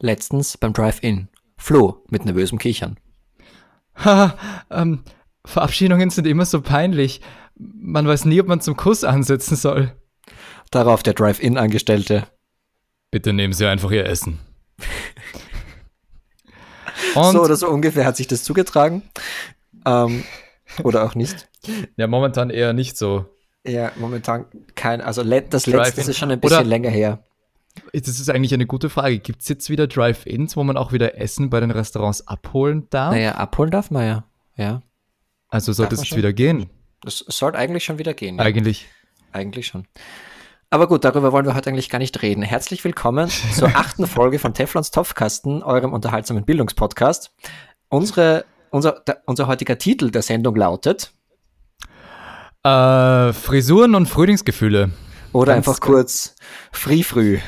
Letztens beim Drive-In. Flo mit nervösem Kichern. Haha, ähm, Verabschiedungen sind immer so peinlich. Man weiß nie, ob man zum Kuss ansetzen soll. Darauf der Drive-In-Angestellte. Bitte nehmen Sie einfach Ihr Essen. Und so oder so ungefähr hat sich das zugetragen. Ähm, oder auch nicht. Ja, momentan eher nicht so. Ja, momentan kein, also das letzte ist schon ein bisschen oder länger her. Das ist eigentlich eine gute Frage. Gibt es jetzt wieder Drive-Ins, wo man auch wieder Essen bei den Restaurants abholen darf? Naja, abholen darf man ja. Ja. Also sollte es jetzt wieder gehen. Das sollte eigentlich schon wieder gehen. Ja. Eigentlich. Eigentlich schon. Aber gut, darüber wollen wir heute eigentlich gar nicht reden. Herzlich willkommen zur achten Folge von Teflons Topfkasten, eurem unterhaltsamen Bildungspodcast. Unsere, unser, der, unser heutiger Titel der Sendung lautet äh, Frisuren und Frühlingsgefühle. Oder ganz, einfach kurz Free Früh.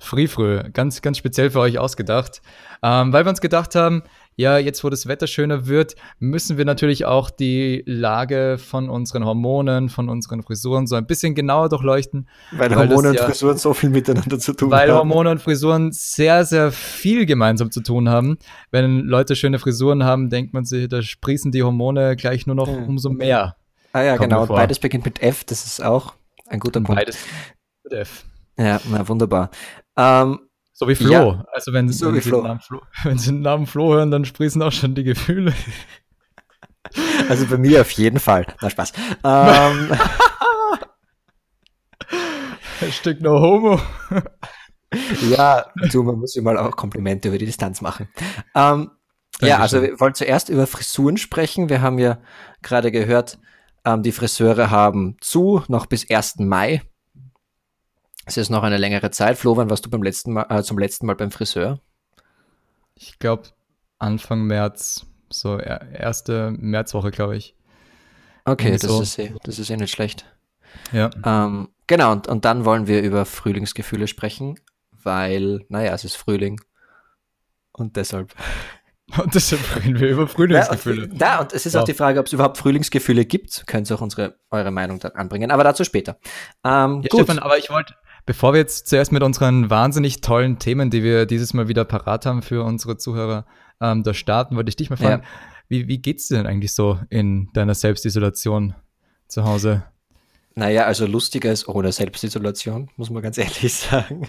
Free Früh, ganz, ganz speziell für euch ausgedacht. Ähm, weil wir uns gedacht haben, ja, jetzt wo das Wetter schöner wird, müssen wir natürlich auch die Lage von unseren Hormonen, von unseren Frisuren so ein bisschen genauer durchleuchten. Weil, weil Hormone und ja, Frisuren so viel miteinander zu tun weil haben. Weil Hormone und Frisuren sehr, sehr viel gemeinsam zu tun haben. Wenn Leute schöne Frisuren haben, denkt man sich, da sprießen die Hormone gleich nur noch ja. umso mehr. Ah ja, genau. Beides beginnt mit F, das ist auch ein guter Punkt. Beides mit F. Ja, na wunderbar. Ähm, so wie Flo. Ja, also wenn, so wenn, Sie Flo. Flo, wenn, Sie den Namen Flo hören, dann sprießen auch schon die Gefühle. Also bei mir auf jeden Fall. Na Spaß. Ähm, Hashtag no homo. ja, du, man muss ja mal auch Komplimente über die Distanz machen. Ähm, ja, also wir wollen zuerst über Frisuren sprechen. Wir haben ja gerade gehört, ähm, die Friseure haben zu, noch bis 1. Mai. Es ist noch eine längere Zeit. Flo, wann warst du beim letzten Mal, äh, zum letzten Mal beim Friseur? Ich glaube Anfang März, so erste Märzwoche, glaube ich. Okay, das, so. ist eh, das ist eh nicht schlecht. Ja. Ähm, genau, und, und dann wollen wir über Frühlingsgefühle sprechen, weil, naja, es ist Frühling. Und deshalb. Und deshalb reden wir über Frühlingsgefühle. Ja, und, ja, und es ist wow. auch die Frage, ob es überhaupt Frühlingsgefühle gibt. Könnt ihr auch unsere, eure Meinung dann anbringen. Aber dazu später. Ähm, ja, gut. Stefan, aber ich wollte, bevor wir jetzt zuerst mit unseren wahnsinnig tollen Themen, die wir dieses Mal wieder parat haben für unsere Zuhörer, ähm, da starten, wollte ich dich mal fragen, ja. wie, wie geht's dir denn eigentlich so in deiner Selbstisolation zu Hause? Naja, also lustiger ist ohne Selbstisolation, muss man ganz ehrlich sagen.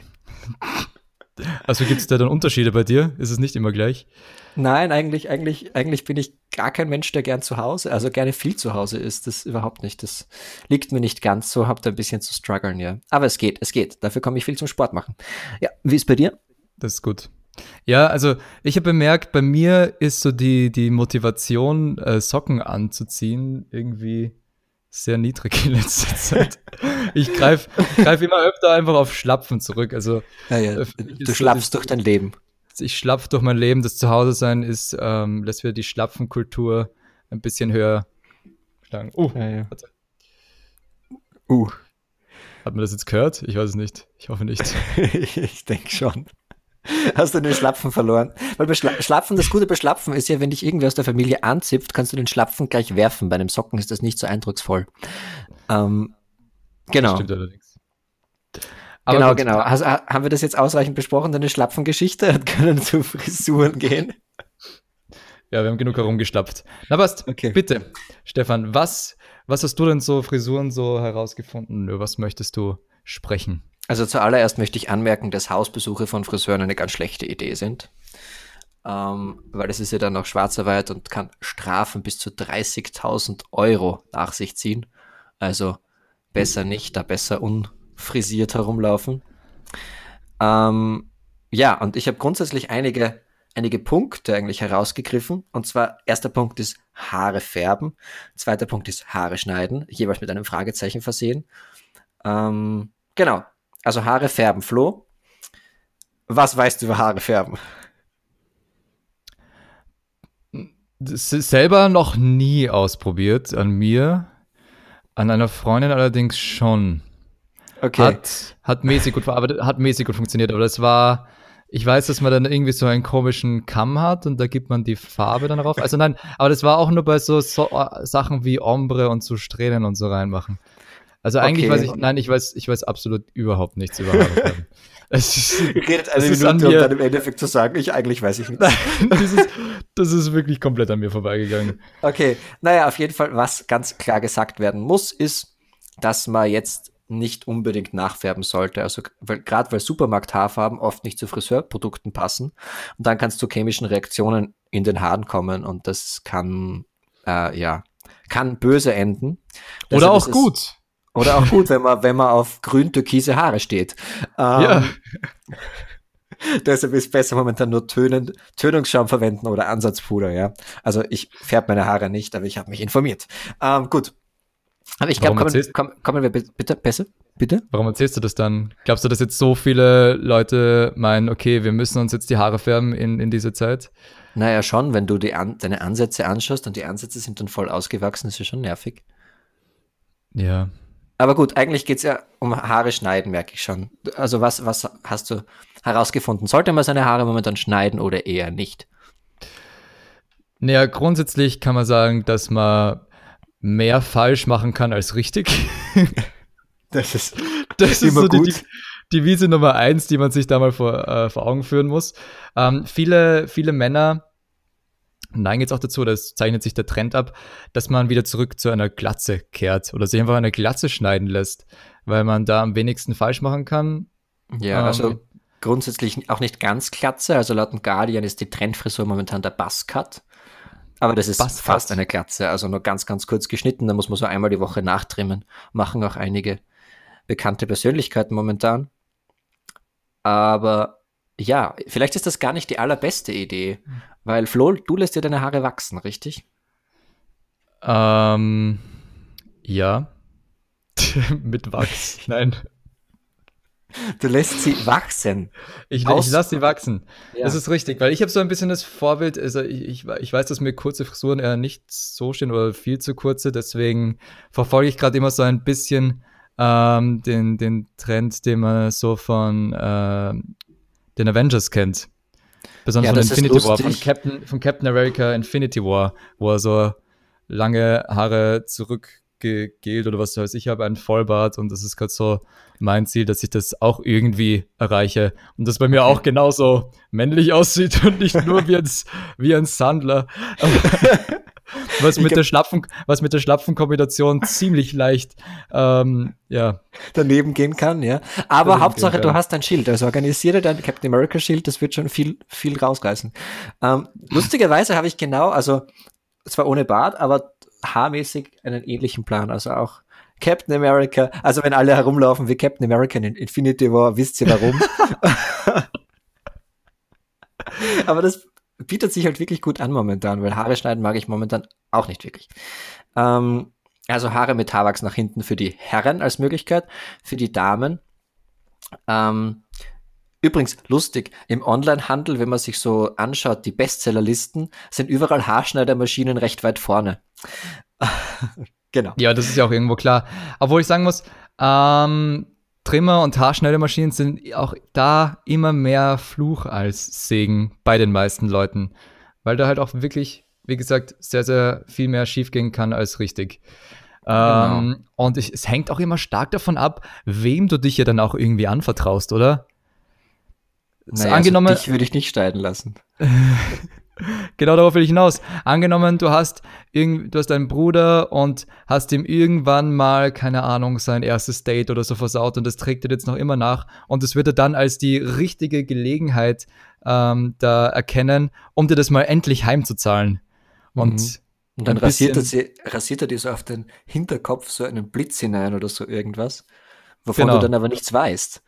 Also gibt es da dann Unterschiede bei dir? Ist es nicht immer gleich? Nein, eigentlich, eigentlich, eigentlich bin ich gar kein Mensch, der gern zu Hause, also gerne viel zu Hause ist. Das überhaupt nicht. Das liegt mir nicht ganz so, hab da ein bisschen zu strugglen, ja. Aber es geht, es geht. Dafür komme ich viel zum Sport machen. Ja, wie ist bei dir? Das ist gut. Ja, also ich habe bemerkt, bei mir ist so die, die Motivation, äh, Socken anzuziehen, irgendwie sehr niedrig in letzter Zeit. Ich greife greif immer öfter einfach auf Schlapfen zurück. Also, ja, ja. Äh, du schlapfst durch dein Leben. Ich schlapf durch mein Leben. Das Zuhause-Sein ist, ähm, lässt wir die Schlapfenkultur ein bisschen höher schlagen. Uh, ja, ja. Warte. Uh. Hat man das jetzt gehört? Ich weiß es nicht. Ich hoffe nicht. ich denke schon. Hast du den Schlapfen verloren? Weil bei Schla Schlapfen, das Gute bei Schlapfen ist ja, wenn dich irgendwer aus der Familie anzipft, kannst du den Schlapfen gleich werfen. Bei einem Socken ist das nicht so eindrucksvoll. Ähm, genau. Das stimmt allerdings. Aber genau, gut. genau. Has, haben wir das jetzt ausreichend besprochen, deine Schlapfengeschichte? Hat können zu Frisuren gehen? Ja, wir haben genug herumgeschlappt. Na passt. Okay. Bitte, Stefan, was, was hast du denn so Frisuren so herausgefunden? Über was möchtest du sprechen? Also zuallererst möchte ich anmerken, dass Hausbesuche von Friseuren eine ganz schlechte Idee sind. Ähm, weil es ist ja dann noch Schwarzarbeit und kann Strafen bis zu 30.000 Euro nach sich ziehen. Also besser nicht, da besser unfrisiert herumlaufen. Ähm, ja, und ich habe grundsätzlich einige, einige Punkte eigentlich herausgegriffen. Und zwar, erster Punkt ist Haare färben. Zweiter Punkt ist Haare schneiden, jeweils mit einem Fragezeichen versehen. Ähm, genau, also Haare färben. Flo, was weißt du über Haare färben? Das ist selber noch nie ausprobiert an mir. An einer Freundin allerdings schon. Okay. Hat, hat mäßig gut, aber hat mäßig gut funktioniert, aber das war, ich weiß, dass man dann irgendwie so einen komischen Kamm hat und da gibt man die Farbe dann drauf. Also nein, aber das war auch nur bei so, so Sachen wie Ombre und so Strähnen und so reinmachen. Also eigentlich okay. weiß ich, nein, ich weiß, ich weiß absolut überhaupt nichts über Haare Es ist, Redet eine Minute, um dann im Endeffekt zu sagen, ich eigentlich weiß ich nicht. das, ist, das ist wirklich komplett an mir vorbeigegangen. Okay, naja, auf jeden Fall, was ganz klar gesagt werden muss, ist, dass man jetzt nicht unbedingt nachfärben sollte. Also gerade weil Supermarkt-Haarfarben oft nicht zu Friseurprodukten passen. Und dann kann es zu chemischen Reaktionen in den Haaren kommen und das kann, äh, ja, kann böse enden. Oder also, auch gut. Oder auch gut, wenn man, wenn man auf grün-türkise Haare steht. Ähm, ja. Deshalb ist besser momentan nur Tönen, Tönungsschaum verwenden oder Ansatzpuder, ja. Also ich färbe meine Haare nicht, aber ich habe mich informiert. Ähm, gut. Aber ich glaube, kommen, kommen, kommen, wir bitte besser? Bitte? Warum erzählst du das dann? Glaubst du, dass jetzt so viele Leute meinen, okay, wir müssen uns jetzt die Haare färben in, in dieser Zeit? Naja, schon, wenn du die an, deine Ansätze anschaust und die Ansätze sind dann voll ausgewachsen, ist ja schon nervig. Ja, aber gut, eigentlich geht es ja um Haare schneiden, merke ich schon. Also was, was hast du herausgefunden? Sollte man seine Haare momentan schneiden oder eher nicht? Naja, grundsätzlich kann man sagen, dass man mehr falsch machen kann als richtig. das ist, das ist so gut. Die, die Wiese Nummer eins, die man sich da mal vor, äh, vor Augen führen muss. Ähm, viele, viele Männer neigen jetzt auch dazu, das zeichnet sich der Trend ab, dass man wieder zurück zu einer Glatze kehrt oder sich einfach eine Glatze schneiden lässt, weil man da am wenigsten falsch machen kann. Ja, ähm, also grundsätzlich auch nicht ganz Glatze. Also laut dem Guardian ist die Trendfrisur momentan der Buzzcut. Aber das ist Buzzcut. fast eine Glatze, also nur ganz, ganz kurz geschnitten. Da muss man so einmal die Woche nachtrimmen. Machen auch einige bekannte Persönlichkeiten momentan. Aber ja, vielleicht ist das gar nicht die allerbeste Idee, weil Flo, du lässt dir deine Haare wachsen, richtig? Ähm, ja. Mit Wachs. Nein. Du lässt sie wachsen. Ich, ich lasse sie wachsen. Ja. Das ist richtig, weil ich habe so ein bisschen das Vorbild, also ich, ich, ich, weiß, dass mir kurze Frisuren eher nicht so stehen oder viel zu kurze, deswegen verfolge ich gerade immer so ein bisschen ähm, den, den Trend, den man so von äh, den Avengers kennt. Besonders ja, von Infinity War, von Captain, von Captain America Infinity War, wo er so lange Haare zurückgegelt oder was weiß ich, habe einen Vollbart und das ist gerade so mein Ziel, dass ich das auch irgendwie erreiche und das bei mir auch genauso männlich aussieht und nicht nur wie ein, wie ein Sandler. was mit, der Schlapfen, was mit der Schlapfenkombination ziemlich leicht ähm, ja. daneben gehen kann, ja. Aber Hauptsache, du hast dein Schild. Also organisiere dein Captain America Schild, das wird schon viel, viel rausreißen. Ähm, lustigerweise habe ich genau, also zwar ohne Bart, aber haarmäßig einen ähnlichen Plan. Also auch Captain America, also wenn alle herumlaufen wie Captain America in Infinity War, wisst ihr warum. aber das bietet sich halt wirklich gut an momentan, weil Haare schneiden mag ich momentan auch nicht wirklich. Ähm, also Haare mit Haarwachs nach hinten für die Herren als Möglichkeit, für die Damen. Ähm, übrigens, lustig, im Onlinehandel, wenn man sich so anschaut, die Bestsellerlisten, sind überall Haarschneidermaschinen recht weit vorne. genau. Ja, das ist ja auch irgendwo klar. Obwohl ich sagen muss, ähm, Trimmer und Haarschneidemaschinen sind auch da immer mehr Fluch als Segen bei den meisten Leuten, weil da halt auch wirklich, wie gesagt, sehr, sehr viel mehr schiefgehen kann als richtig. Genau. Ähm, und ich, es hängt auch immer stark davon ab, wem du dich ja dann auch irgendwie anvertraust, oder? Naja, also angenommen, also dich würde ich nicht schneiden lassen. genau darauf will ich hinaus. Angenommen, du hast, irgend, du hast einen Bruder und hast ihm irgendwann mal, keine Ahnung, sein erstes Date oder so versaut und das trägt er jetzt noch immer nach und das wird er dann als die richtige Gelegenheit ähm, da erkennen, um dir das mal endlich heimzuzahlen. Und, mhm. und dann rasiert er, sie, rasiert er dir so auf den Hinterkopf so einen Blitz hinein oder so irgendwas, wovon genau. du dann aber nichts weißt.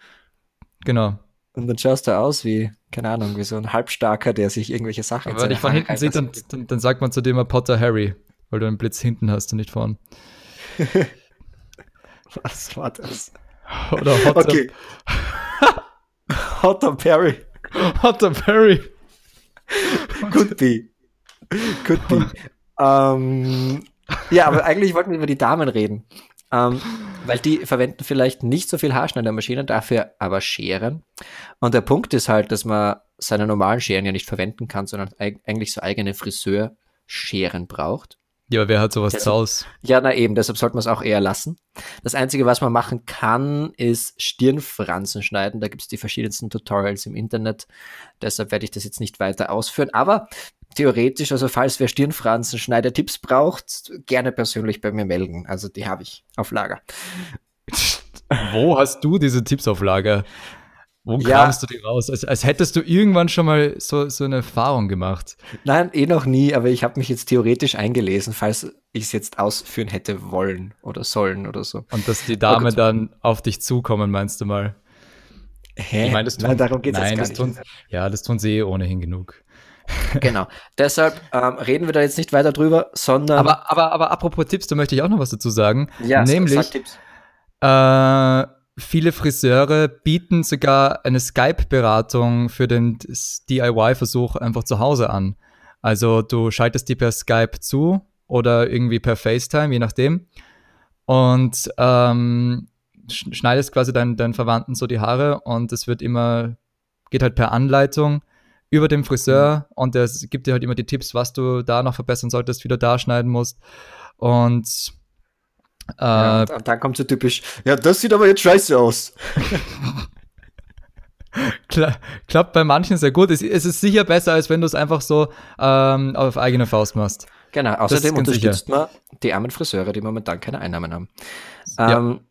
Genau. Und dann schaust du aus wie, keine Ahnung, wie so ein Halbstarker, der sich irgendwelche Sachen Aber wenn ich von hinten sehe, dann, dann, dann, sagt man zu dem Potter Harry, weil du einen Blitz hinten hast und nicht vorn. Was war das? Oder Hotter. Okay. Hotter Perry. Hotter Perry. Could be. Could be. um, ja, aber eigentlich wollten wir über die Damen reden. Um, weil die verwenden vielleicht nicht so viel Haarschneidermaschinen, dafür aber Scheren. Und der Punkt ist halt, dass man seine normalen Scheren ja nicht verwenden kann, sondern eigentlich so eigene Friseurscheren braucht. Ja, aber wer hat sowas zu Hause? Ja, na eben, deshalb sollte man es auch eher lassen. Das Einzige, was man machen kann, ist Stirnfransen schneiden. Da gibt es die verschiedensten Tutorials im Internet. Deshalb werde ich das jetzt nicht weiter ausführen. Aber theoretisch, also falls wer Stirnfransen Schneidertipps braucht, gerne persönlich bei mir melden. Also die habe ich auf Lager. Wo hast du diese Tipps auf Lager? Wo ja. kamst du die raus? Als, als hättest du irgendwann schon mal so, so eine Erfahrung gemacht. Nein, eh noch nie, aber ich habe mich jetzt theoretisch eingelesen, falls ich es jetzt ausführen hätte wollen oder sollen oder so. Und dass die Dame oh dann auf dich zukommen, meinst du mal? Hä? Ich meine, das tun, nein, darum geht es jetzt gar nicht. Tun, ja, das tun sie eh ohnehin genug. Genau. Deshalb ähm, reden wir da jetzt nicht weiter drüber, sondern. Aber, aber, aber apropos Tipps, da möchte ich auch noch was dazu sagen. Ja, nämlich. Äh, viele Friseure bieten sogar eine Skype-Beratung für den DIY-Versuch einfach zu Hause an. Also du schaltest die per Skype zu oder irgendwie per FaceTime, je nachdem. Und ähm, schneidest quasi deinen, deinen Verwandten so die Haare und es wird immer, geht halt per Anleitung über dem Friseur mhm. und der gibt dir halt immer die Tipps, was du da noch verbessern solltest, wie du da schneiden musst. Und ja, äh, und dann kommt so typisch, ja, das sieht aber jetzt scheiße aus. Kla klappt bei manchen sehr gut. Es, es, ist sicher besser, als wenn du es einfach so ähm, auf eigene Faust machst. Genau, außerdem unterstützt sicher. man die armen Friseure, die momentan keine Einnahmen haben. Ja. Ähm,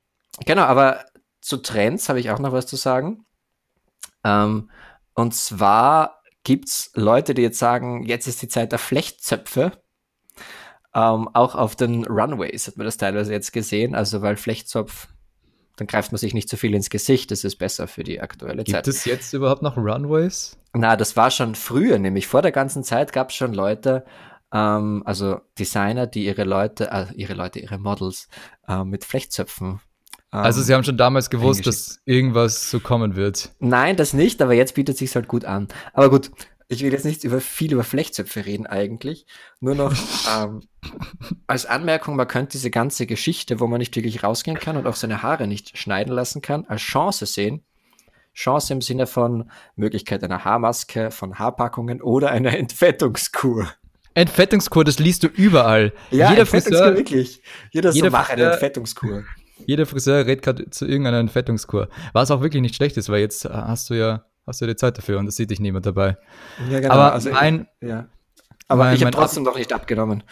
genau, aber zu Trends habe ich auch noch was zu sagen. Ähm, und zwar gibt es Leute, die jetzt sagen, jetzt ist die Zeit der Flechtzöpfe. Ähm, auch auf den Runways hat man das teilweise jetzt gesehen, also weil Flechtzopf, dann greift man sich nicht zu so viel ins Gesicht, das ist besser für die aktuelle Gibt Zeit. Gibt es jetzt überhaupt noch Runways? Na, das war schon früher, nämlich vor der ganzen Zeit gab es schon Leute, ähm, also Designer, die ihre Leute, äh, ihre Leute, ihre Models äh, mit Flechtzöpfen also sie haben schon damals gewusst, dass irgendwas so kommen wird. Nein, das nicht, aber jetzt bietet sich halt gut an. Aber gut, ich will jetzt nicht über viel über Flechtzöpfe reden eigentlich. Nur noch ähm, als Anmerkung, man könnte diese ganze Geschichte, wo man nicht wirklich rausgehen kann und auch seine Haare nicht schneiden lassen kann, als Chance sehen. Chance im Sinne von Möglichkeit einer Haarmaske, von Haarpackungen oder einer Entfettungskur. Entfettungskur, das liest du überall. Ja, jeder Entfettungskur Friseur, wirklich. Jeder, jeder so macht eine Entfettungskur. Jeder Friseur redet gerade zu irgendeiner Entfettungskur. Was auch wirklich nicht schlecht ist, weil jetzt hast du ja hast du die Zeit dafür und das sieht dich niemand dabei. Ja, genau. Aber also mein, ja. Aber mein, ich habe trotzdem noch nicht abgenommen.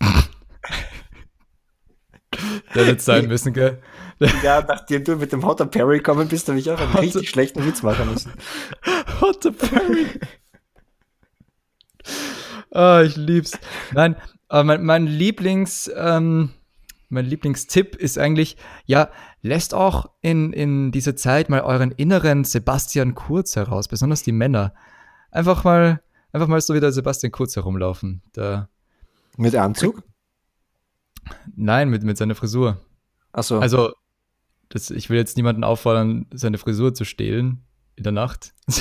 Der wird sein müssen, gell? Ja, nachdem du mit dem Hotter Perry gekommen bist, habe ich auch einen Hotter richtig schlechten Witz machen müssen. Hotter Perry. ah, ich lieb's. Nein, aber mein, mein Lieblings, ähm, mein Lieblingstipp ist eigentlich, ja, lässt auch in, in dieser Zeit mal euren inneren Sebastian Kurz heraus, besonders die Männer. Einfach mal, einfach mal so wie der Sebastian Kurz herumlaufen. Der mit Anzug? Nein, mit, mit seiner Frisur. Ach so. Also, das, ich will jetzt niemanden auffordern, seine Frisur zu stehlen in der Nacht.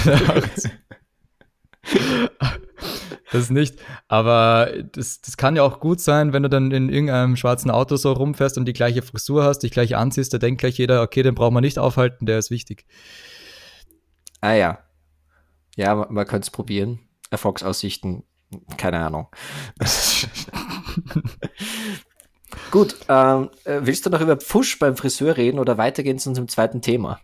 Das nicht. Aber das, das kann ja auch gut sein, wenn du dann in irgendeinem schwarzen Auto so rumfährst und die gleiche Frisur hast, dich gleich anziehst, da denkt gleich jeder, okay, den braucht man nicht aufhalten, der ist wichtig. Ah ja. Ja, man, man könnte es probieren. Erfolgsaussichten, keine Ahnung. Gut, ähm, äh, willst du noch über Pfusch beim Friseur reden oder weitergehen zu unserem zweiten Thema?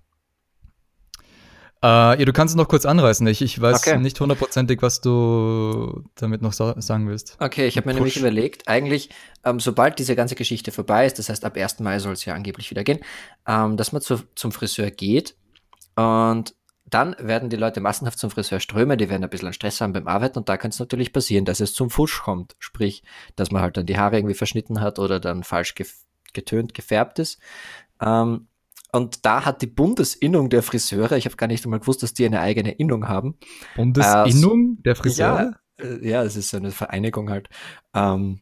Uh, ja, du kannst es noch kurz anreißen. Ich, ich weiß okay. nicht hundertprozentig, was du damit noch sa sagen willst. Okay, ich habe mir nämlich überlegt, eigentlich, ähm, sobald diese ganze Geschichte vorbei ist, das heißt ab 1. Mai soll es ja angeblich wieder gehen, ähm, dass man zu, zum Friseur geht und dann werden die Leute massenhaft zum Friseur strömen, die werden ein bisschen Stress haben beim Arbeiten und da kann es natürlich passieren, dass es zum Fusch kommt. Sprich, dass man halt dann die Haare irgendwie verschnitten hat oder dann falsch getönt, gefärbt ist. Ähm, und da hat die Bundesinnung der Friseure, ich habe gar nicht einmal gewusst, dass die eine eigene Innung haben. Bundesinnung äh, der Friseure? Ja, äh, ja, es ist so eine Vereinigung halt. Ähm,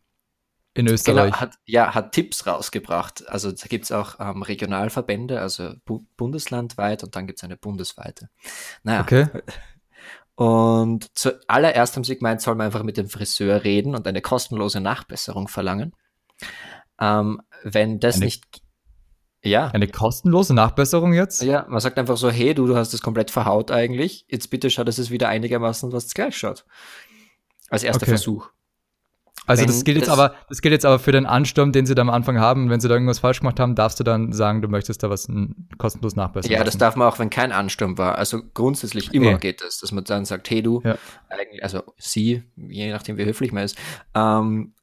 in Österreich. Genau, hat, ja, hat Tipps rausgebracht. Also da gibt es auch ähm, Regionalverbände, also bu bundeslandweit und dann gibt es eine bundesweite. Naja. Okay. Und zuallererst haben sie gemeint, soll man einfach mit dem Friseur reden und eine kostenlose Nachbesserung verlangen. Ähm, wenn das eine, nicht ja. Eine kostenlose Nachbesserung jetzt? Ja, man sagt einfach so, hey, du, du hast das komplett verhaut eigentlich. Jetzt bitte schau, dass es wieder einigermaßen was gleich schaut. Als erster okay. Versuch. Also das gilt jetzt aber, das gilt jetzt aber für den Ansturm, den sie da am Anfang haben. Wenn sie da irgendwas falsch gemacht haben, darfst du dann sagen, du möchtest da was kostenlos nachbessern. Ja, das darf man auch, wenn kein Ansturm war. Also grundsätzlich immer okay. geht es, dass man dann sagt, hey du, ja. also sie, je nachdem wie höflich man ist, ähm,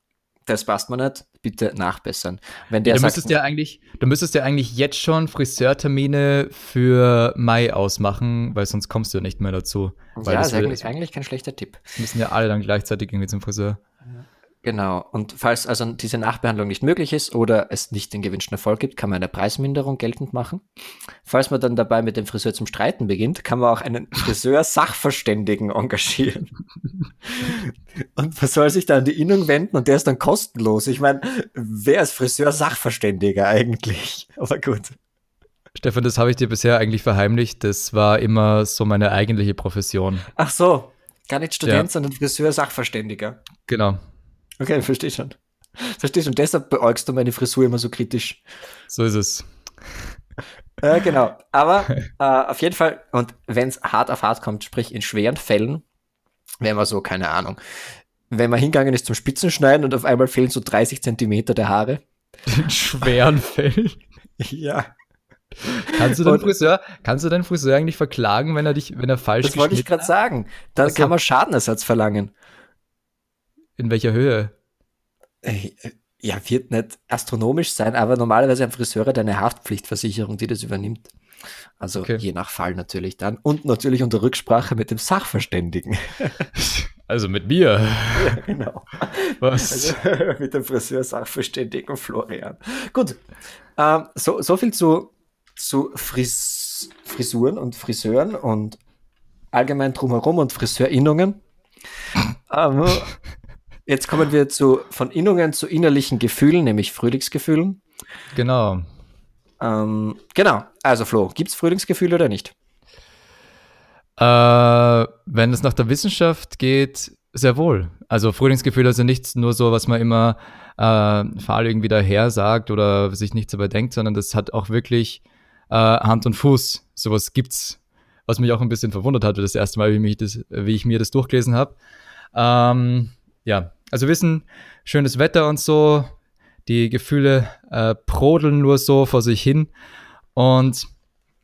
das passt mir nicht, bitte nachbessern. Wenn der ja, du, sagt, müsstest ja eigentlich, du müsstest ja eigentlich jetzt schon Friseurtermine für Mai ausmachen, weil sonst kommst du ja nicht mehr dazu. ja, das ist eigentlich, eigentlich kein schlechter Tipp. Müssen ja alle dann gleichzeitig irgendwie zum Friseur. Ja. Genau. Und falls also diese Nachbehandlung nicht möglich ist oder es nicht den gewünschten Erfolg gibt, kann man eine Preisminderung geltend machen. Falls man dann dabei mit dem Friseur zum Streiten beginnt, kann man auch einen Friseur-Sachverständigen engagieren. und man soll sich da an die Innung wenden und der ist dann kostenlos. Ich meine, wer ist Friseur-Sachverständiger eigentlich? Aber gut. Stefan, das habe ich dir bisher eigentlich verheimlicht. Das war immer so meine eigentliche Profession. Ach so, gar nicht Student, ja. sondern Friseur-Sachverständiger. Genau. Okay, verstehe schon. Verstehe schon. Deshalb beäugst du meine Frisur immer so kritisch. So ist es. Äh, genau. Aber äh, auf jeden Fall, und wenn es hart auf hart kommt, sprich in schweren Fällen, wenn man so, keine Ahnung, wenn man hingegangen ist zum Spitzenschneiden und auf einmal fehlen so 30 Zentimeter der Haare. In schweren Fällen? ja. Kannst du, den Friseur, kannst du deinen Friseur eigentlich verklagen, wenn er dich, wenn er falsch Das wollte ich gerade sagen. Da also, kann man Schadenersatz verlangen. In welcher Höhe? Äh, ja, wird nicht astronomisch sein, aber normalerweise haben Friseure eine Haftpflichtversicherung, die das übernimmt. Also okay. je nach Fall natürlich dann. Und natürlich unter Rücksprache mit dem Sachverständigen. Also mit mir. Ja, genau. Was? Also, mit dem Friseur-Sachverständigen Florian. Gut. Ähm, so, so viel zu, zu Fris Frisuren und Friseuren und allgemein drumherum und Friseurinnungen. ähm, Jetzt kommen wir zu, von Innungen zu innerlichen Gefühlen, nämlich Frühlingsgefühlen. Genau. Ähm, genau. Also Flo, gibt es Frühlingsgefühle oder nicht? Äh, wenn es nach der Wissenschaft geht, sehr wohl. Also Frühlingsgefühle sind nicht nur so, was man immer äh, fahl irgendwie daher sagt oder sich nichts dabei denkt, sondern das hat auch wirklich äh, Hand und Fuß. Sowas gibt's, was mich auch ein bisschen verwundert hat, das erste Mal, wie, mich das, wie ich mir das durchgelesen habe. Ähm, ja, also wissen, schönes Wetter und so, die Gefühle äh, brodeln nur so vor sich hin und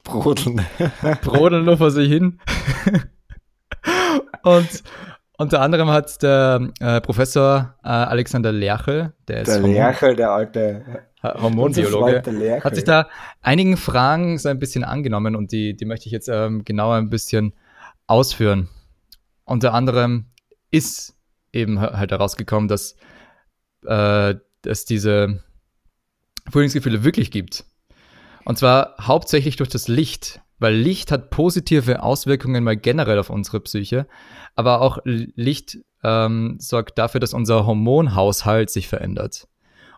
brodeln, brodeln nur vor sich hin. und unter anderem hat der äh, Professor äh, Alexander Lerchel, der ist der Lerchel, der alte Hormonbiologe, hat sich da einigen Fragen so ein bisschen angenommen und die, die möchte ich jetzt ähm, genauer ein bisschen ausführen. Unter anderem ist eben halt herausgekommen, dass äh, es diese Frühlingsgefühle wirklich gibt. Und zwar hauptsächlich durch das Licht, weil Licht hat positive Auswirkungen mal generell auf unsere Psyche, aber auch Licht ähm, sorgt dafür, dass unser Hormonhaushalt sich verändert.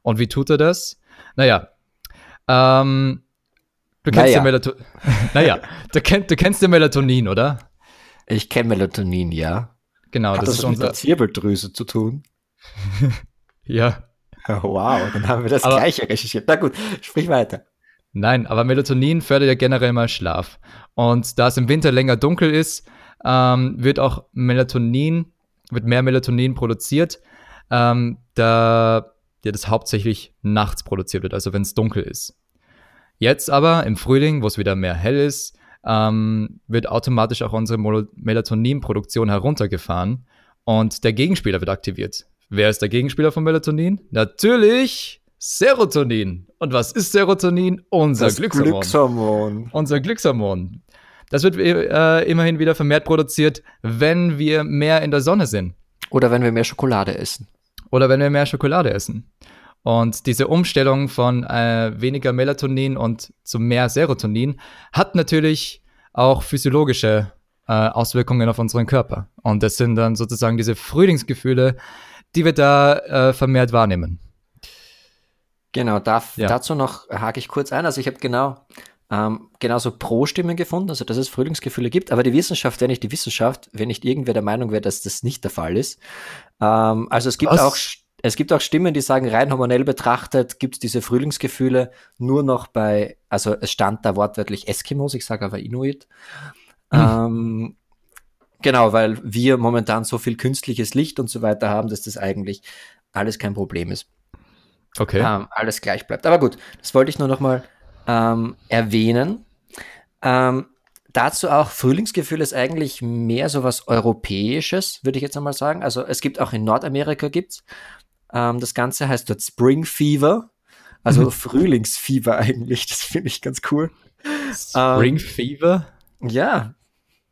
Und wie tut er das? Naja, ähm, du kennst naja. ja Melatonin. naja, du, kenn, du kennst ja Melatonin, oder? Ich kenne Melatonin, ja. Genau, Hat das, das ist unsere Zirbeldrüse zu tun. ja. Wow, dann haben wir das aber, gleiche recherchiert. Na gut, sprich weiter. Nein, aber Melatonin fördert ja generell mal Schlaf. Und da es im Winter länger dunkel ist, ähm, wird auch Melatonin, wird mehr Melatonin produziert, ähm, da ja, das hauptsächlich nachts produziert wird, also wenn es dunkel ist. Jetzt aber im Frühling, wo es wieder mehr hell ist, ähm, wird automatisch auch unsere Melatoninproduktion heruntergefahren und der Gegenspieler wird aktiviert. Wer ist der Gegenspieler von Melatonin? Natürlich Serotonin. Und was ist Serotonin? Unser das Glückshormon. Glückshormon. Unser Glückshormon. Das wird äh, immerhin wieder vermehrt produziert, wenn wir mehr in der Sonne sind. Oder wenn wir mehr Schokolade essen. Oder wenn wir mehr Schokolade essen. Und diese Umstellung von äh, weniger Melatonin und zu mehr Serotonin hat natürlich auch physiologische äh, Auswirkungen auf unseren Körper. Und das sind dann sozusagen diese Frühlingsgefühle, die wir da äh, vermehrt wahrnehmen. Genau, darf, ja. dazu noch hake ich kurz ein. Also ich habe genau ähm, genauso Pro-Stimmen gefunden, also dass es Frühlingsgefühle gibt, aber die Wissenschaft wäre nicht die Wissenschaft, wenn nicht irgendwer der Meinung wäre, dass das nicht der Fall ist. Ähm, also es gibt Was? auch es gibt auch Stimmen, die sagen, rein hormonell betrachtet gibt es diese Frühlingsgefühle nur noch bei, also es stand da wortwörtlich Eskimos, ich sage aber Inuit. Mhm. Ähm, genau, weil wir momentan so viel künstliches Licht und so weiter haben, dass das eigentlich alles kein Problem ist. Okay. Ähm, alles gleich bleibt. Aber gut, das wollte ich nur noch mal ähm, erwähnen. Ähm, dazu auch Frühlingsgefühl ist eigentlich mehr so was Europäisches, würde ich jetzt einmal sagen. Also es gibt auch in Nordamerika gibt's. Ähm, das Ganze heißt dort Spring Fever, also mhm. Frühlingsfieber eigentlich. Das finde ich ganz cool. Spring ähm, Fever? Ja.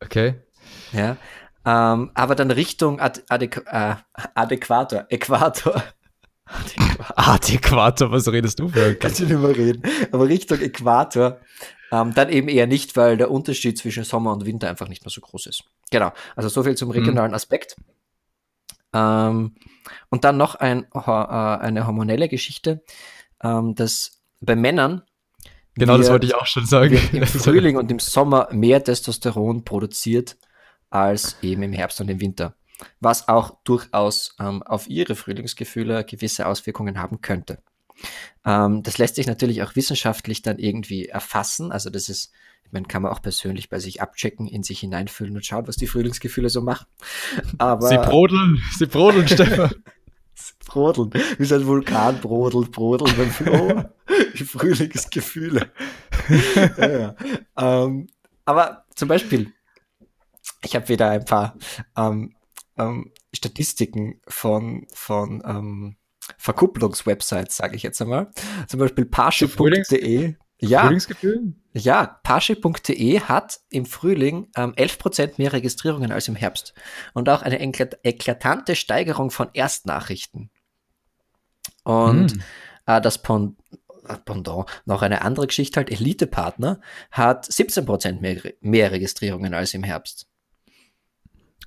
Okay. Ja. Ähm, aber dann Richtung Ad Adäqu äh, Adäquator, Äquator. Adäquator, was redest du für? Kannst du nicht mehr reden. Aber Richtung Äquator ähm, dann eben eher nicht, weil der Unterschied zwischen Sommer und Winter einfach nicht mehr so groß ist. Genau. Also so viel zum regionalen. Aspekt. Ähm, und dann noch ein, äh, eine hormonelle Geschichte, ähm, dass bei Männern Genau, das wollte ich auch schon sagen. Im Frühling und im Sommer mehr Testosteron produziert als eben im Herbst und im Winter. Was auch durchaus ähm, auf ihre Frühlingsgefühle gewisse Auswirkungen haben könnte. Ähm, das lässt sich natürlich auch wissenschaftlich dann irgendwie erfassen. Also das ist, meine, kann man auch persönlich bei sich abchecken, in sich hineinfühlen und schauen, was die Frühlingsgefühle so machen. Aber, sie brodeln, sie brodeln, Stefan. sie brodeln, wie so ein Vulkan brodelt, brodelt beim Flo. die Frühlingsgefühle. ja, ja. Ähm, aber zum Beispiel, ich habe wieder ein paar ähm, ähm, Statistiken von, von ähm, Verkupplungswebsites, sage ich jetzt einmal. Zum Beispiel parship.de. Ja, ja, parship.de hat im Frühling ähm, 11% mehr Registrierungen als im Herbst und auch eine eklatante Steigerung von Erstnachrichten. Und hm. äh, das Pond äh, Pendant, noch eine andere Geschichte halt, Elite-Partner hat 17% mehr, mehr Registrierungen als im Herbst.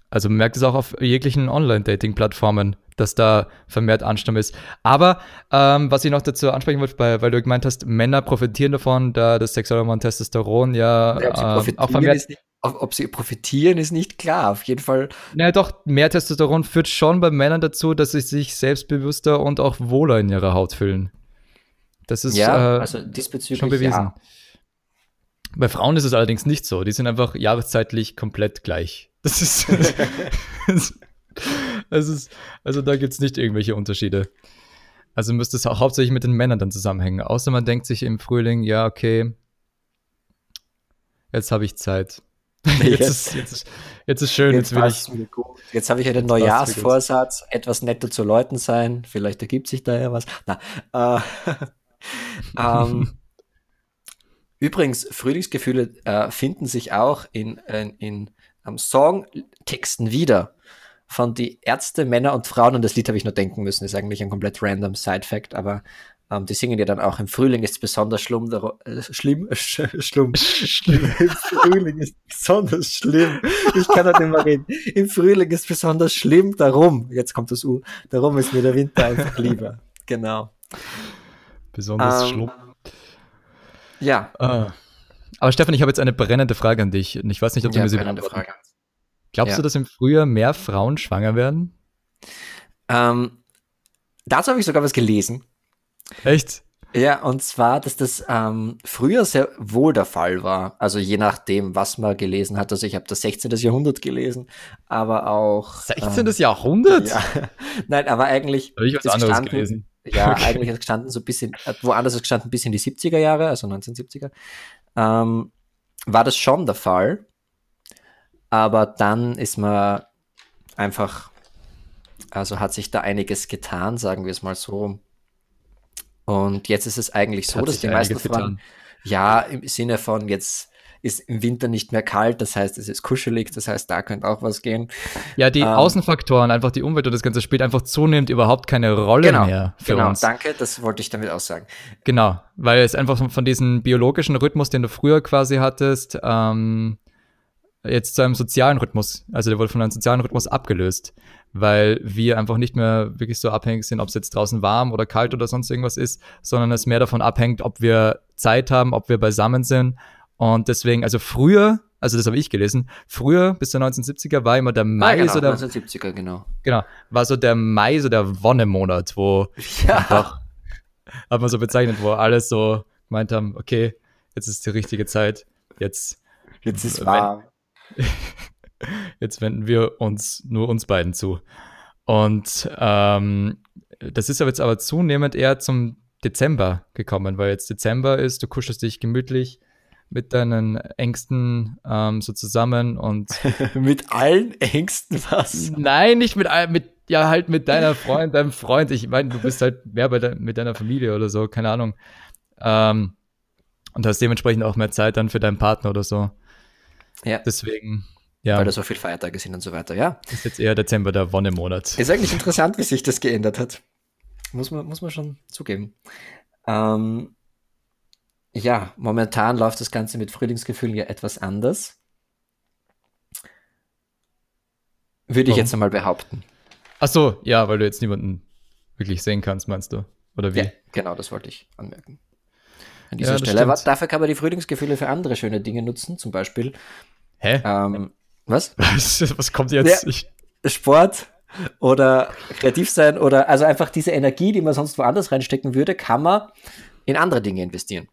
Also man merkt es auch auf jeglichen Online-Dating-Plattformen, dass da vermehrt Ansturm ist. Aber ähm, was ich noch dazu ansprechen wollte, weil, weil, du gemeint hast, Männer profitieren davon, da das Sexualhormon Testosteron ja, ja äh, auch vermehrt. Nicht, ob sie profitieren, ist nicht klar. Auf jeden Fall. Naja, doch, mehr Testosteron führt schon bei Männern dazu, dass sie sich selbstbewusster und auch wohler in ihrer Haut fühlen. Das ist ja, äh, also diesbezüglich schon bewiesen. Ja. Bei Frauen ist es allerdings nicht so. Die sind einfach jahreszeitlich komplett gleich. Das ist. ist also da gibt es nicht irgendwelche Unterschiede. Also müsste es auch hauptsächlich mit den Männern dann zusammenhängen. Außer man denkt sich im Frühling, ja, okay, jetzt habe ich Zeit. Jetzt, jetzt, ist, jetzt, ist, jetzt ist schön, jetzt, will ich. Jetzt habe ich einen Neujahrsvorsatz, etwas netter zu Leuten sein. Vielleicht ergibt sich da ja was. Na, äh, ähm, übrigens, Frühlingsgefühle äh, finden sich auch in, in, in ähm, Songtexten wieder von die Ärzte, Männer und Frauen. Und das Lied habe ich nur denken müssen, ist eigentlich ein komplett random Side-Fact, aber ähm, die singen ja dann auch im Frühling ist besonders schlimm, der, äh, schlimm, sch, schlimm, schlimm, im Frühling ist besonders schlimm. Ich kann nicht mehr reden. Im Frühling ist besonders schlimm, darum, jetzt kommt das U, darum ist mir der Winter einfach lieber. Genau. Besonders ähm, schlimm. Ja. Ah. Aber Stefan, ich habe jetzt eine brennende Frage an dich. Und ich weiß nicht, ob du ja, mir sie brennende Frage. Glaubst ja. du, dass im Frühjahr mehr Frauen schwanger werden? Ähm, dazu habe ich sogar was gelesen. Echt? Ja, und zwar, dass das ähm, früher sehr wohl der Fall war. Also je nachdem, was man gelesen hat. Also ich habe das 16. Jahrhundert gelesen, aber auch. 16. Ähm, Jahrhundert? Ja. Nein, aber eigentlich. Habe ich was anderes gestanden, gelesen. Ja, okay. eigentlich hat es gestanden so ein bisschen, äh, woanders ist gestanden bis in die 70er Jahre, also 1970er. Ähm, war das schon der Fall. Aber dann ist man einfach, also hat sich da einiges getan, sagen wir es mal so. Und jetzt ist es eigentlich so, dass die meisten Frauen, ja, im Sinne von jetzt ist im Winter nicht mehr kalt, das heißt, es ist kuschelig, das heißt, da könnte auch was gehen. Ja, die ähm, Außenfaktoren, einfach die Umwelt und das Ganze spielt einfach zunehmend überhaupt keine Rolle genau, mehr für genau, uns. danke, das wollte ich damit auch sagen. Genau, weil es einfach von, von diesem biologischen Rhythmus, den du früher quasi hattest, ähm, jetzt zu einem sozialen Rhythmus, also der wurde von einem sozialen Rhythmus abgelöst, weil wir einfach nicht mehr wirklich so abhängig sind, ob es jetzt draußen warm oder kalt oder sonst irgendwas ist, sondern es mehr davon abhängt, ob wir Zeit haben, ob wir beisammen sind. Und deswegen, also früher, also das habe ich gelesen, früher bis der 1970er war immer der Mai ja, genau, so der 1970er, genau. Genau, war so der Mai so der Wonnemonat, wo ja. einfach, hat man so bezeichnet, wo alle so gemeint haben, okay, jetzt ist die richtige Zeit, jetzt jetzt ist warm Jetzt wenden wir uns nur uns beiden zu. Und ähm, das ist aber jetzt aber zunehmend eher zum Dezember gekommen, weil jetzt Dezember ist, du kuschelst dich gemütlich mit deinen Ängsten ähm, so zusammen und mit allen Ängsten was? Nein, nicht mit mit ja halt mit deiner Freund, deinem Freund. Ich meine, du bist halt mehr bei de mit deiner Familie oder so, keine Ahnung. Ähm, und hast dementsprechend auch mehr Zeit dann für deinen Partner oder so. Ja. Deswegen, ja. Weil da so viele Feiertage sind und so weiter, ja. Ist jetzt eher Dezember der Wonnemonat. Ist eigentlich interessant, wie sich das geändert hat. Muss man, muss man schon zugeben. Ähm, ja, momentan läuft das Ganze mit Frühlingsgefühlen ja etwas anders. Würde ich jetzt einmal behaupten. Ach so, ja, weil du jetzt niemanden wirklich sehen kannst, meinst du? Oder wie? Ja, genau, das wollte ich anmerken. An dieser ja, Stelle. Aber dafür kann man die Frühlingsgefühle für andere schöne Dinge nutzen, zum Beispiel. Hä? Ähm, was? was kommt jetzt? Ja, Sport oder kreativ sein oder also einfach diese Energie, die man sonst woanders reinstecken würde, kann man in andere Dinge investieren.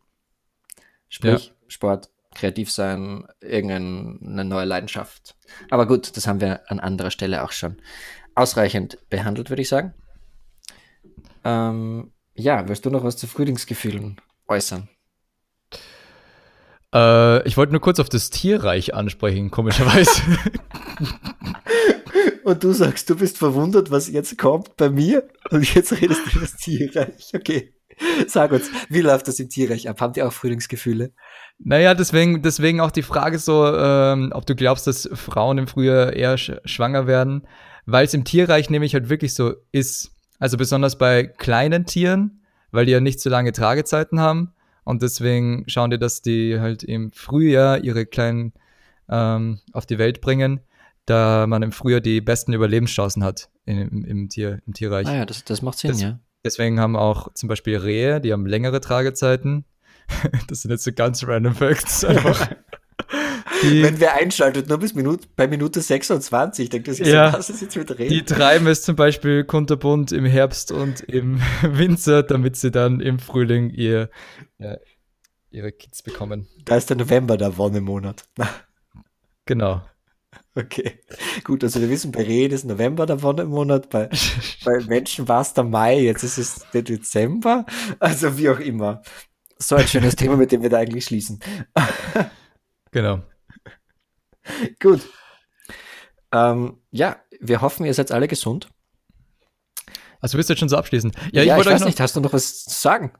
Sprich, ja. Sport, kreativ sein, irgendeine neue Leidenschaft. Aber gut, das haben wir an anderer Stelle auch schon ausreichend behandelt, würde ich sagen. Ähm, ja, willst du noch was zu Frühlingsgefühlen äußern? Äh, ich wollte nur kurz auf das Tierreich ansprechen, komischerweise. Und du sagst, du bist verwundert, was jetzt kommt bei mir und jetzt redest du über das Tierreich. Okay. Sag uns, wie läuft das im Tierreich ab? Habt ihr auch Frühlingsgefühle? Naja, deswegen, deswegen auch die Frage so, ähm, ob du glaubst, dass Frauen im Frühjahr eher sch schwanger werden, weil es im Tierreich nämlich halt wirklich so ist. Also besonders bei kleinen Tieren, weil die ja nicht so lange Tragezeiten haben und deswegen schauen die, dass die halt im Frühjahr ihre kleinen ähm, auf die Welt bringen, da man im Frühjahr die besten Überlebenschancen hat im, im, Tier, im Tierreich. Ah ja, das, das macht Sinn, das, ja. Deswegen haben auch zum Beispiel Rehe, die haben längere Tragezeiten. das sind jetzt so ganz random Facts. Einfach. Die, Wenn wer einschaltet, nur bis Minute, bei Minute 26, denkt das ja, so, was ist jetzt mit Rehen? Die treiben es zum Beispiel kunterbunt im Herbst und im Winter, damit sie dann im Frühling ihr, ja, ihre Kids bekommen. Da ist der November der Wonnemonat. genau. Okay, gut, also wir wissen, bei Rehen ist November der Wonnemonat, bei, bei Menschen war es der Mai, jetzt ist es der Dezember, also wie auch immer. So ein schönes Thema, mit dem wir da eigentlich schließen. genau. Gut. Ähm, ja, wir hoffen, ihr seid alle gesund. Also willst du jetzt schon so abschließen? Ja, ja ich, ich weiß nicht, hast du noch was zu sagen?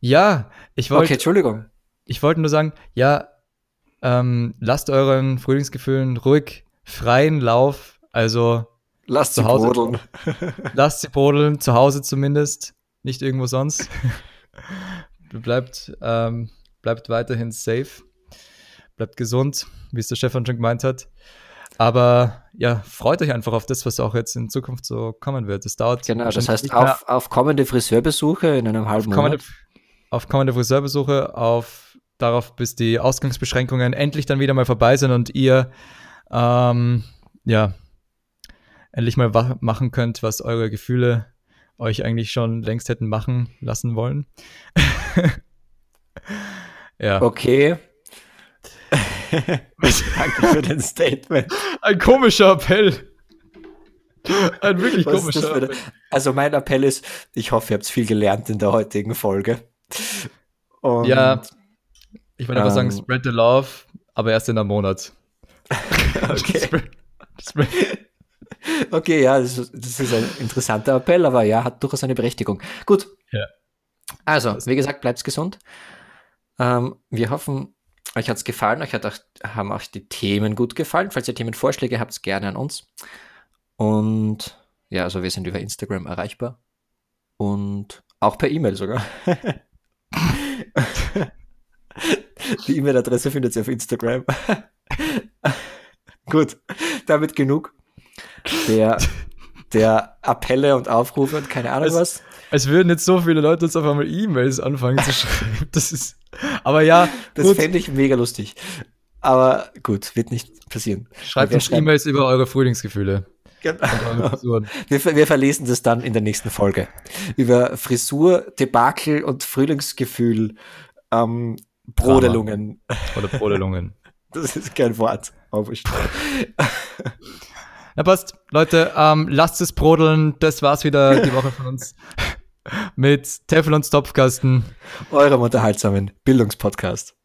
Ja, ich wollte. Okay, Entschuldigung. Ich wollte nur sagen, ja, ähm, lasst euren Frühlingsgefühlen ruhig freien Lauf, also lasst sie Hause, brodeln. lasst sie brodeln, zu Hause zumindest, nicht irgendwo sonst. bleibt, ähm, bleibt weiterhin safe, bleibt gesund, wie es der Stefan schon gemeint hat. Aber ja, freut euch einfach auf das, was auch jetzt in Zukunft so kommen wird. Es dauert. Genau, das heißt auf, auf kommende Friseurbesuche in einem halben auf kommende, Monat. Auf kommende Friseurbesuche, auf darauf, bis die Ausgangsbeschränkungen endlich dann wieder mal vorbei sind und ihr ähm, ja, endlich mal machen könnt, was eure Gefühle euch eigentlich schon längst hätten machen lassen wollen. ja. Okay. Danke für den Statement. Ein komischer Appell. Ein wirklich was komischer Appell. Also mein Appell ist, ich hoffe, ihr habt viel gelernt in der heutigen Folge. Und, ja, ich würde einfach ähm, sagen, spread the love, aber erst in einem Monat. okay. okay, ja, das ist, das ist, ein interessanter Appell, aber ja, hat durchaus eine Berechtigung. Gut. Ja. Also, wie gesagt, bleibt gesund. Ähm, wir hoffen, euch hat es gefallen, euch hat auch, haben auch die Themen gut gefallen. Falls ihr Themenvorschläge habt, gerne an uns. Und ja, also wir sind über Instagram erreichbar. Und auch per E-Mail sogar. die E-Mail-Adresse findet ihr auf Instagram. Gut, damit genug der, der Appelle und Aufrufe und keine Ahnung es, was. Es würden jetzt so viele Leute uns auf einmal E-Mails anfangen zu schreiben. Das ist, aber ja. Das fände ich mega lustig. Aber gut, wird nicht passieren. Schreibt uns E-Mails über eure Frühlingsgefühle. Genau. Wir, wir, verlesen das dann in der nächsten Folge. Über Frisur, Debakel und Frühlingsgefühl, ähm, Brodelungen. Oder Brodelungen. Das ist kein Wort. Na passt. Leute, ähm, lasst es brodeln. Das war's wieder die Woche von uns. Mit Teflons Topfkasten. Eurem unterhaltsamen Bildungspodcast.